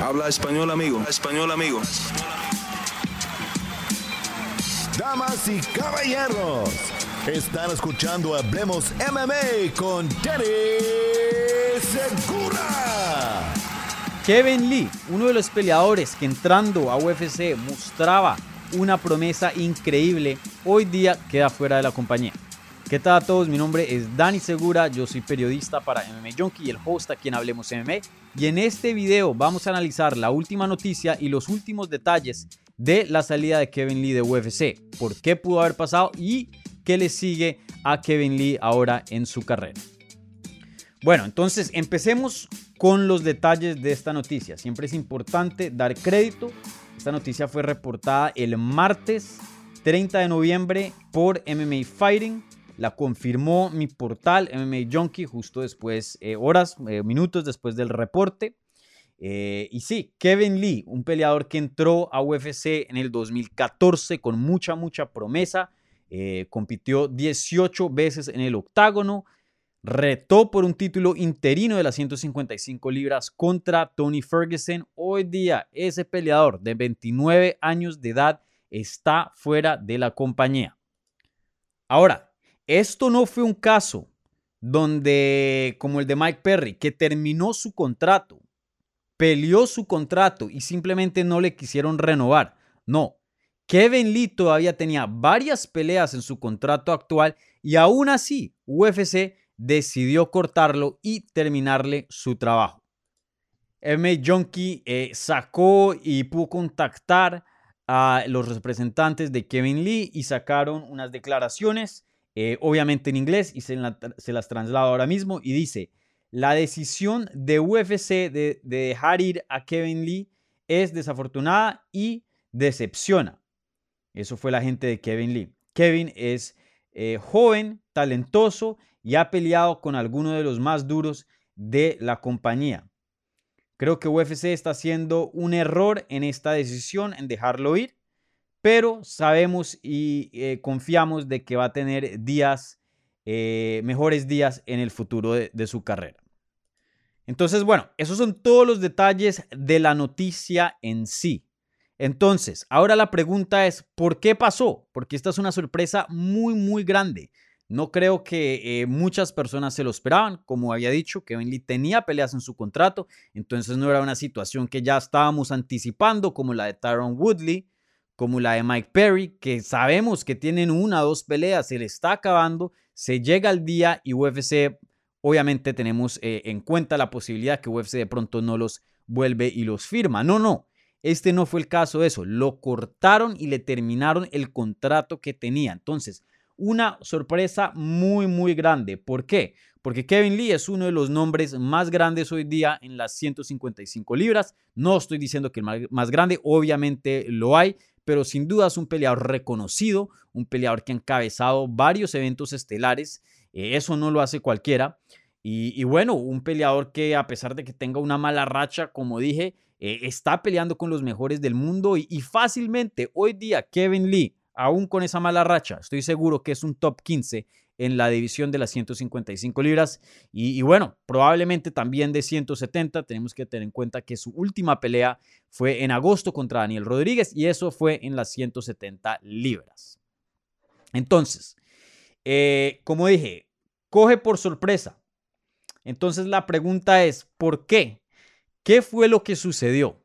Habla español, amigo. Español, amigo. Damas y caballeros, están escuchando Hablemos MMA con Danny Segura. Kevin Lee, uno de los peleadores que entrando a UFC mostraba una promesa increíble, hoy día queda fuera de la compañía. ¿Qué tal a todos? Mi nombre es Dani Segura, yo soy periodista para MMA Junkie y el host aquí en Hablemos MMA. Y en este video vamos a analizar la última noticia y los últimos detalles de la salida de Kevin Lee de UFC, por qué pudo haber pasado y qué le sigue a Kevin Lee ahora en su carrera. Bueno, entonces empecemos con los detalles de esta noticia. Siempre es importante dar crédito. Esta noticia fue reportada el martes 30 de noviembre por MMA Fighting la confirmó mi portal MMA Junkie justo después, eh, horas, eh, minutos después del reporte. Eh, y sí, Kevin Lee, un peleador que entró a UFC en el 2014 con mucha, mucha promesa. compitió 18 veces en el octágono. Retó por un título interino de las 155 libras contra Tony Ferguson. Hoy día ese peleador de 29 años de edad está fuera de la compañía. Ahora, esto no fue un caso donde, como el de Mike Perry, que terminó su contrato, peleó su contrato y simplemente no le quisieron renovar. No, Kevin Lee todavía tenía varias peleas en su contrato actual y aún así UFC decidió cortarlo y terminarle su trabajo. M. Junkie eh, sacó y pudo contactar a los representantes de Kevin Lee y sacaron unas declaraciones eh, obviamente en inglés, y se, las traslado ahora mismo, y dice, la decisión de UFC de, dejar ir a Kevin Lee es desafortunada y decepciona. Eso fue la gente de Kevin Lee. Kevin es eh, joven, talentoso y ha peleado con algunos de los más duros de la compañía. Creo que UFC está haciendo un error en esta decisión, en dejarlo ir pero sabemos y eh, confiamos de que va a tener días, eh, mejores días en el futuro de, su carrera. Entonces, bueno, esos son todos los detalles de la noticia en sí. Entonces, ahora la pregunta es, ¿por qué pasó? Porque esta es una sorpresa muy, muy grande. No creo que eh, muchas personas se lo esperaban. Como había dicho, Kevin Lee tenía peleas en su contrato, entonces no era una situación que ya estábamos anticipando como la de Tyron Woodley como la de Mike Perry, que sabemos que tienen una o dos peleas, se le está acabando, se llega al día y UFC, obviamente tenemos eh, en cuenta la posibilidad que UFC de pronto no los vuelve y los firma. No, no, este no fue el caso de eso, lo cortaron y le terminaron el contrato que tenía. Entonces, una sorpresa muy, muy grande. ¿Por qué? Porque Kevin Lee es uno de los nombres más grandes hoy día en las 155 libras. No estoy diciendo que el más grande, obviamente lo hay, pero sin duda es un peleador reconocido, un peleador que ha encabezado varios eventos estelares, eh, eso no lo hace cualquiera. Y, bueno, un peleador que a pesar de que tenga una mala racha, como dije, eh, está peleando con los mejores del mundo y, y fácilmente hoy día Kevin Lee, aún con esa mala racha, estoy seguro que es un top 15 en la división de las 155 libras. Y, bueno, probablemente también de 170. Tenemos que tener en cuenta que su última pelea fue en agosto contra Daniel Rodríguez y eso fue en las 170 libras. Entonces, eh, como dije, coge por sorpresa. Entonces la pregunta es, ¿por qué? ¿Qué fue lo que sucedió?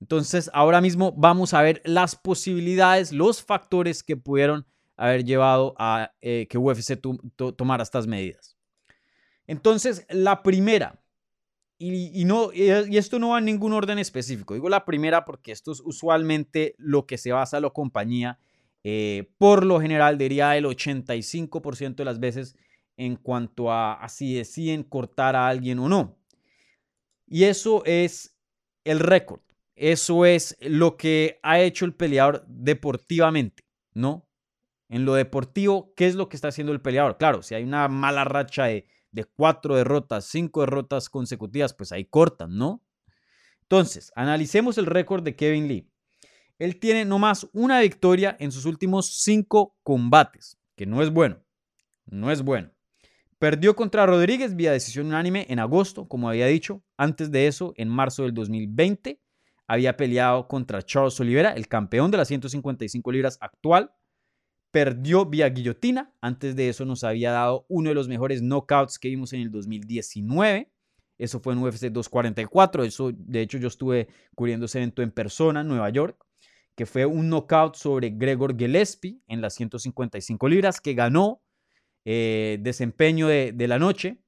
Entonces, ahora mismo vamos a ver las posibilidades, los factores que pudieron haber llevado a eh, que UFC tomara estas medidas. Entonces, la primera, y, no, y esto no va en ningún orden específico, digo la primera porque esto es usualmente lo que se basa la compañía, eh, por lo general diría el 85% de las veces en cuanto a, a si deciden cortar a alguien o no. Y eso es el récord. Eso es lo que ha hecho el peleador deportivamente, ¿no? En lo deportivo, ¿qué es lo que está haciendo el peleador? Claro, si hay una mala racha de, cuatro derrotas, cinco derrotas consecutivas, pues ahí cortan, ¿no? Entonces, analicemos el récord de Kevin Lee. Él tiene nomás una victoria en sus últimos cinco combates, que no es bueno, no es bueno. Perdió contra Rodríguez vía decisión unánime en agosto, como había dicho. Antes de eso, en marzo del 2020, había peleado contra Charles Oliveira, el campeón de las 155 libras actual. Perdió vía guillotina. Antes de eso nos había dado uno de los mejores knockouts que vimos en el 2019. Eso fue en UFC 244. Eso, de hecho, yo estuve cubriendo ese evento en persona en Nueva York, que fue un knockout sobre Gregor Gillespie en las 155 libras, que ganó eh, desempeño de, de la noche.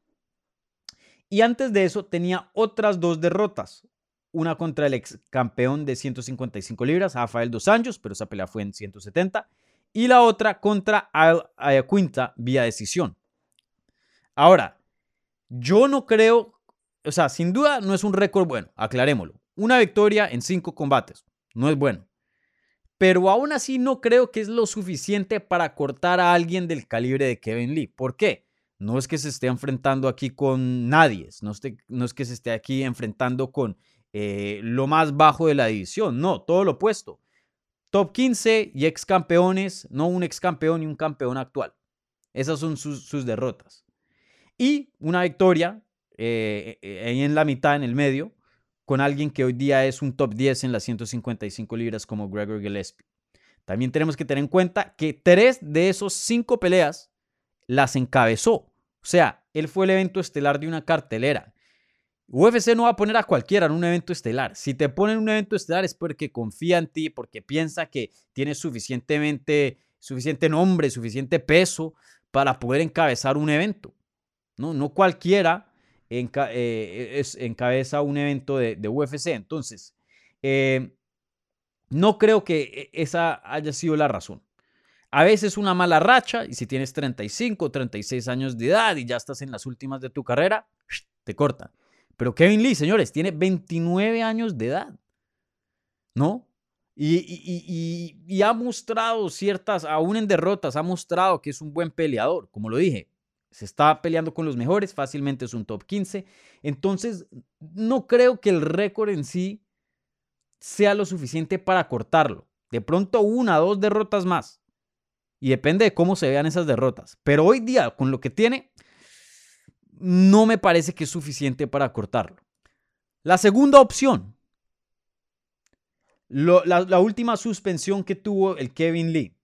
Y antes de eso tenía otras dos derrotas. Una contra el ex campeón de 155 libras, Rafael Dos Anjos, pero esa pelea fue en 170. Y la otra contra Ayacuinta vía decisión. Ahora, yo no creo, o sea, sin duda no es un récord bueno, aclarémoslo. Una victoria en cinco combates, no es bueno. Pero aún así no creo que es lo suficiente para cortar a alguien del calibre de Kevin Lee. ¿Por qué? No es que se esté enfrentando aquí con nadie, no, no es que se esté aquí enfrentando con eh, lo más bajo de la división, no, todo lo opuesto. Top 15 y ex campeones, no un ex campeón y un campeón actual. Esas son sus, derrotas. Y una victoria eh, eh, en la mitad, en el medio, con alguien que hoy día es un top 10 en las 155 libras como Gregor Gillespie. También tenemos que tener en cuenta que tres de esos cinco peleas las encabezó. O sea, él fue el evento estelar de una cartelera. UFC no va a poner a cualquiera en un evento estelar. Si te ponen un evento estelar es porque confía en ti, porque piensa que tienes suficientemente, suficiente nombre, suficiente peso para poder encabezar un evento. No, no cualquiera eh, encabeza un evento de, UFC. Entonces, eh, no creo que e, esa haya sido la razón. A veces una mala racha, y si tienes 35 o 36 años de edad y ya estás en las últimas de tu carrera, te cortan. Pero Kevin Lee, señores, tiene 29 años de edad. ¿No? Y, ha mostrado ciertas, aún en derrotas, ha mostrado que es un buen peleador. Como lo dije, se está peleando con los mejores, fácilmente es un top 15. Entonces, no creo que el récord en sí sea lo suficiente para cortarlo. De pronto una, dos derrotas más. Y depende de cómo se vean esas derrotas. Pero hoy día, con lo que tiene, no me parece que es suficiente para cortarlo. La segunda opción, la, última suspensión que tuvo el Kevin Lee,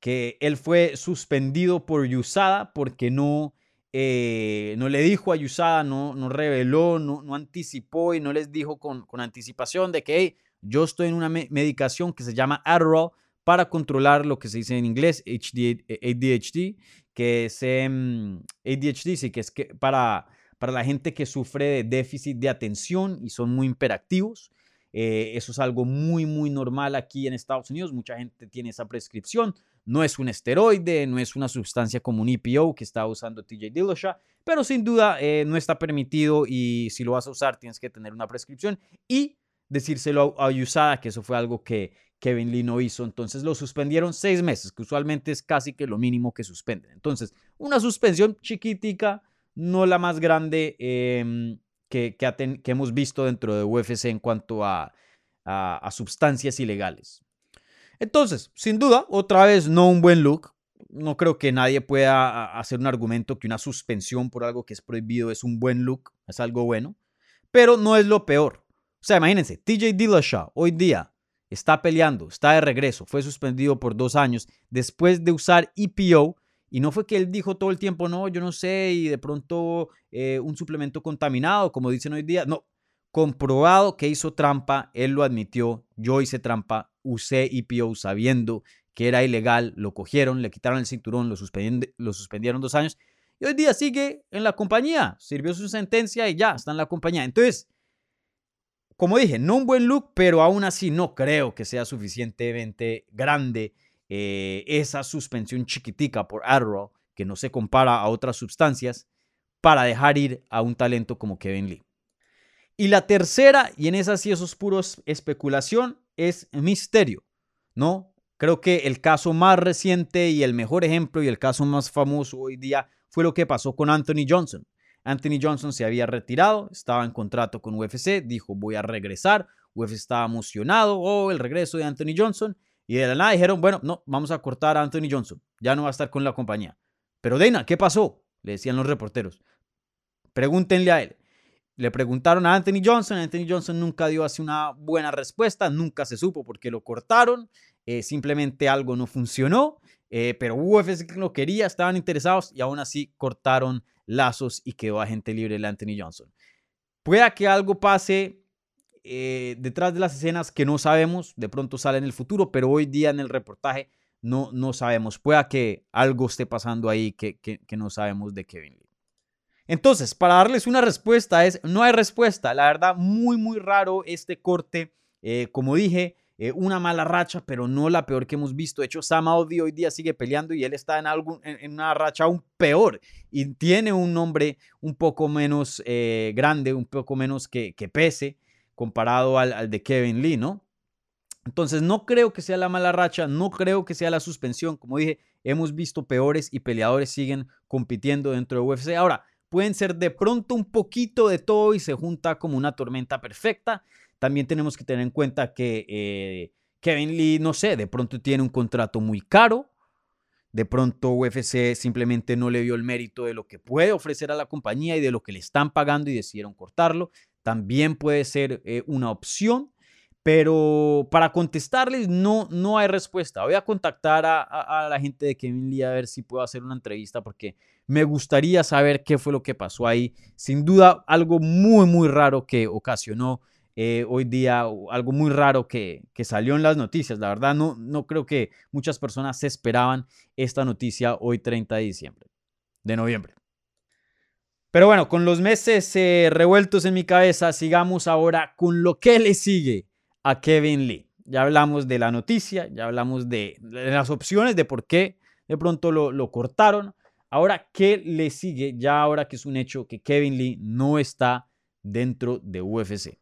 que él fue suspendido por Yusada porque no, eh, no le dijo a Yusada, no, no reveló, no, no, anticipó y no les dijo con, con anticipación de que yo estoy en una medicación que se llama Adderall para controlar lo que se dice en inglés ADHD que es ADHD, sí, que es que para, para la gente que sufre de déficit de atención y son muy hiperactivos. Eh, eso es algo muy, muy normal aquí en Estados Unidos. Mucha gente tiene esa prescripción. No es un esteroide, no es una sustancia como un EPO que está usando TJ Dillashaw, pero sin duda eh, no está permitido y si lo vas a usar tienes que tener una prescripción y decírselo a, a USADA, que eso fue algo que, Kevin Lee no hizo. Entonces lo suspendieron seis meses, que usualmente es casi que lo mínimo que suspenden. Entonces, una suspensión chiquitica, no la más grande em, que, hemos visto dentro de UFC en cuanto a, a, sustancias ilegales. Entonces, sin duda, otra vez no un buen look. No creo que nadie pueda hacer un argumento que una suspensión por algo que es prohibido es un buen look, es algo bueno, pero no es lo peor. O sea, imagínense, TJ Dillashaw hoy día está peleando, está de regreso, fue suspendido por dos años después de usar EPO. Y no fue que él dijo todo el tiempo, no, yo no sé, y de pronto eh, un suplemento contaminado, como dicen hoy día. No, comprobado que hizo trampa, él lo admitió, yo hice trampa, usé EPO sabiendo que era ilegal, lo cogieron, le quitaron el cinturón, lo, suspendieron, lo suspendieron dos años, y hoy día sigue en la compañía, sirvió su sentencia y ya, está en la compañía. Entonces, como dije, no un buen look, pero aún así no creo que sea suficientemente grande eh, esa suspensión chiquitica por Adderall, que no se compara a otras sustancias, para dejar ir a un talento como Kevin Lee. Y la tercera, y en esa sí eso es especulación, es misterio, ¿no? Creo que el caso más reciente y el mejor ejemplo y el caso más famoso hoy día fue lo que pasó con Anthony Johnson. Anthony Johnson se había retirado, estaba en contrato con UFC, dijo voy a regresar. UFC estaba emocionado, oh, el regreso de Anthony Johnson. Y de la nada dijeron, bueno, no, vamos a cortar a Anthony Johnson, ya no va a estar con la compañía. Pero Dana, ¿qué pasó? le decían los reporteros. Pregúntenle a él. Le preguntaron a Anthony Johnson, Anthony Johnson nunca dio así una buena respuesta, nunca se supo por qué lo cortaron, eh, simplemente algo no funcionó, eh, pero UFC lo quería, estaban interesados y aún así cortaron lazos y quedó agente libre el Anthony Johnson. Pueda que algo pase eh, detrás de las escenas que no sabemos, de pronto sale en el futuro, pero hoy día en el reportaje no, no sabemos. Pueda que algo esté pasando ahí que, que no sabemos de Kevin Lee. Entonces, para darles una respuesta es, no hay respuesta. La verdad, muy, muy raro este corte. Eh, como dije, eh, una mala racha, pero no la peor que hemos visto. De hecho, Sam Audi hoy día sigue peleando y él está en, algún, en, una racha aún peor y tiene un nombre un poco menos eh, grande, un poco menos que, que pese comparado al, al de Kevin Lee, ¿no? Entonces, no creo que sea la mala racha, no creo que sea la suspensión. Como dije, hemos visto peores y peleadores siguen compitiendo dentro de UFC. Ahora, pueden ser de pronto un poquito de todo y se junta como una tormenta perfecta. También tenemos que tener en cuenta que eh, Kevin Lee, no sé, de pronto tiene un contrato muy caro. De pronto UFC simplemente no le vio el mérito de lo que puede ofrecer a la compañía y de lo que le están pagando y decidieron cortarlo. También puede ser eh, una opción. Pero para contestarles no, no hay respuesta. Voy a contactar a, a, la gente de Kevin Lee a ver si puedo hacer una entrevista porque me gustaría saber qué fue lo que pasó ahí. Sin duda, algo muy, muy raro que ocasionó eh, hoy día, algo muy raro que, que, salió en las noticias. La verdad, no, no creo que muchas personas se esperaban esta noticia hoy 30 de diciembre, de noviembre. Pero bueno, con los meses eh, revueltos en mi cabeza, sigamos ahora con lo que le sigue a Kevin Lee. Ya hablamos de la noticia, ya hablamos de, las opciones, de por qué de pronto lo, lo cortaron. Ahora, ¿qué le sigue? Ya ahora que es un hecho que Kevin Lee no está dentro de UFC.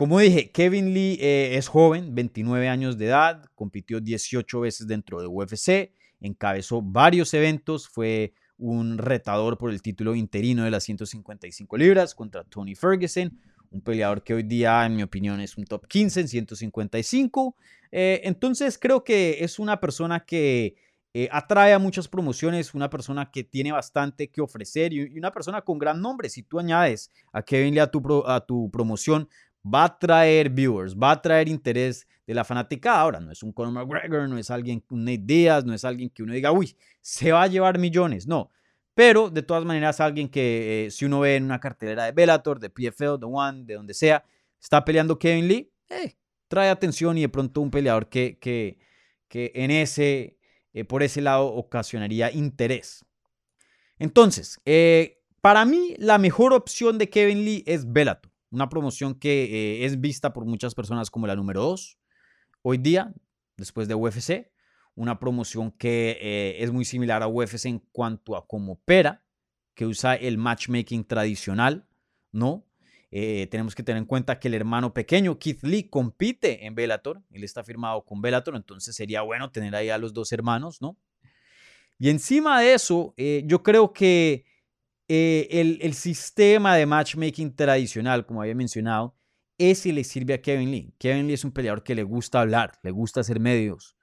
Como dije, Kevin Lee eh, es joven, 29 años de edad, compitió 18 veces dentro de UFC, encabezó varios eventos, fue un retador por el título interino de las 155 libras contra Tony Ferguson, un peleador que hoy día, en mi opinión, es un top 15 en 155. Eh, entonces creo que es una persona que eh, atrae a muchas promociones, una persona que tiene bastante que ofrecer y, una persona con gran nombre. Si tú añades a Kevin Lee a tu, a tu promoción, va a traer viewers, va a traer interés de la fanática. Ahora, no es un Conor McGregor, no es alguien, un Nate Diaz, no es alguien que uno diga, uy, se va a llevar millones. No, pero de todas maneras, alguien que eh, si uno ve en una cartelera de Bellator, de PFL, de One, de donde sea, está peleando Kevin Lee, eh, trae atención y de pronto un peleador que, que, que en ese eh, por ese lado ocasionaría interés. Entonces, para mí la mejor opción de Kevin Lee es Bellator, una promoción que eh, es vista por muchas personas como la número 2 hoy día, después de UFC, una promoción que es muy similar a UFC en cuanto a cómo opera, que usa el matchmaking tradicional, ¿no? Eh, tenemos que tener en cuenta que el hermano pequeño, Keith Lee, compite en Bellator. Él está firmado con Bellator, entonces sería bueno tener ahí a los dos hermanos, ¿no? Y encima de eso, eh, yo creo que eh, el, sistema de matchmaking tradicional, como había mencionado, ese le sirve a Kevin Lee. Kevin Lee es un peleador que le gusta hablar, le gusta hacer medios,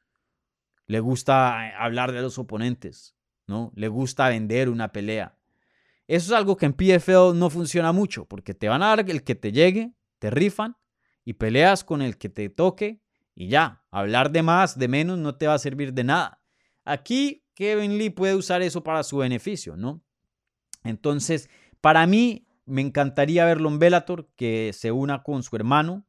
le gusta hablar de los oponentes, ¿no? Le gusta vender una pelea. Eso es algo que en PFL no funciona mucho, porque te van a dar el que te llegue, te rifan y peleas con el que te toque y ya. Hablar de más, de menos, no te va a servir de nada. Aquí Kevin Lee puede usar eso para su beneficio, ¿no? Entonces, para mí, me encantaría verlo en Bellator, que se una con su hermano,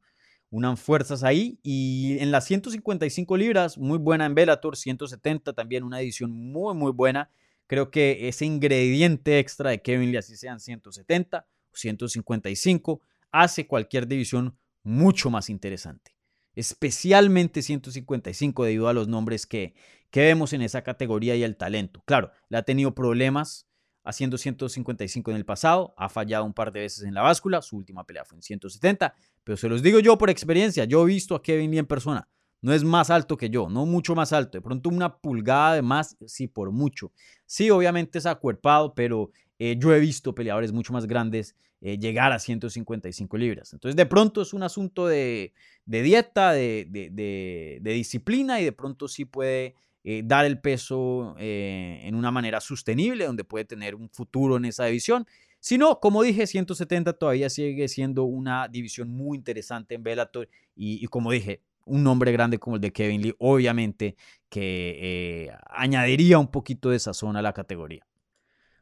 unan fuerzas ahí. Y en las 155 libras, muy buena en Bellator, 170 también, una edición muy, muy buena. Creo que ese ingrediente extra de Kevin Lee, así sean 170 o 155, hace cualquier división mucho más interesante. Especialmente 155 debido a los nombres que, que vemos en esa categoría y el talento. Claro, le ha tenido problemas haciendo 155 en el pasado, ha fallado un par de veces en la báscula, su última pelea fue en 170, pero se los digo yo por experiencia, yo he visto a Kevin Lee en persona, no es más alto que yo, no mucho más alto. De pronto una pulgada de más, sí, por mucho. Sí, obviamente es acuerpado, pero eh, yo he visto peleadores mucho más grandes eh, llegar a 155 libras. Entonces, de pronto es un asunto de, dieta, de, disciplina y de pronto sí puede eh, dar el peso eh, en una manera sostenible, donde puede tener un futuro en esa división. Si no, como dije, 170 todavía sigue siendo una división muy interesante en Bellator y, como dije, un nombre grande como el de Kevin Lee, obviamente que eh, añadiría un poquito de sazón a la categoría.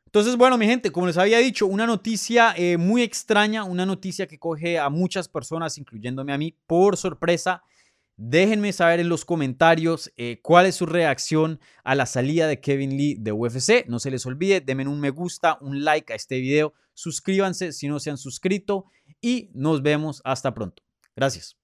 Entonces, bueno, mi gente, como les había dicho, una noticia muy extraña, una noticia que coge a muchas personas, incluyéndome a mí, por sorpresa. Déjenme saber en los comentarios eh, cuál es su reacción a la salida de Kevin Lee de UFC. No se les olvide, denme un me gusta, un like a este video, suscríbanse si no se han suscrito y nos vemos hasta pronto. Gracias.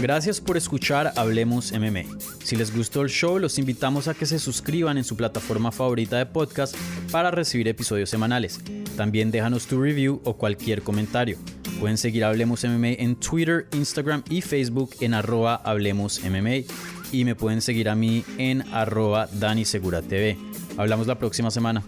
Gracias por escuchar Hablemos MMA. Si les gustó el show, los invitamos a que se suscriban en su plataforma favorita de podcast para recibir episodios semanales. También déjanos tu review o cualquier comentario. Pueden seguir Hablemos MMA en Twitter, Instagram y Facebook en arroba Hablemos. Y me pueden seguir a mí en arroba Dani Segura TV. Hablamos la próxima semana.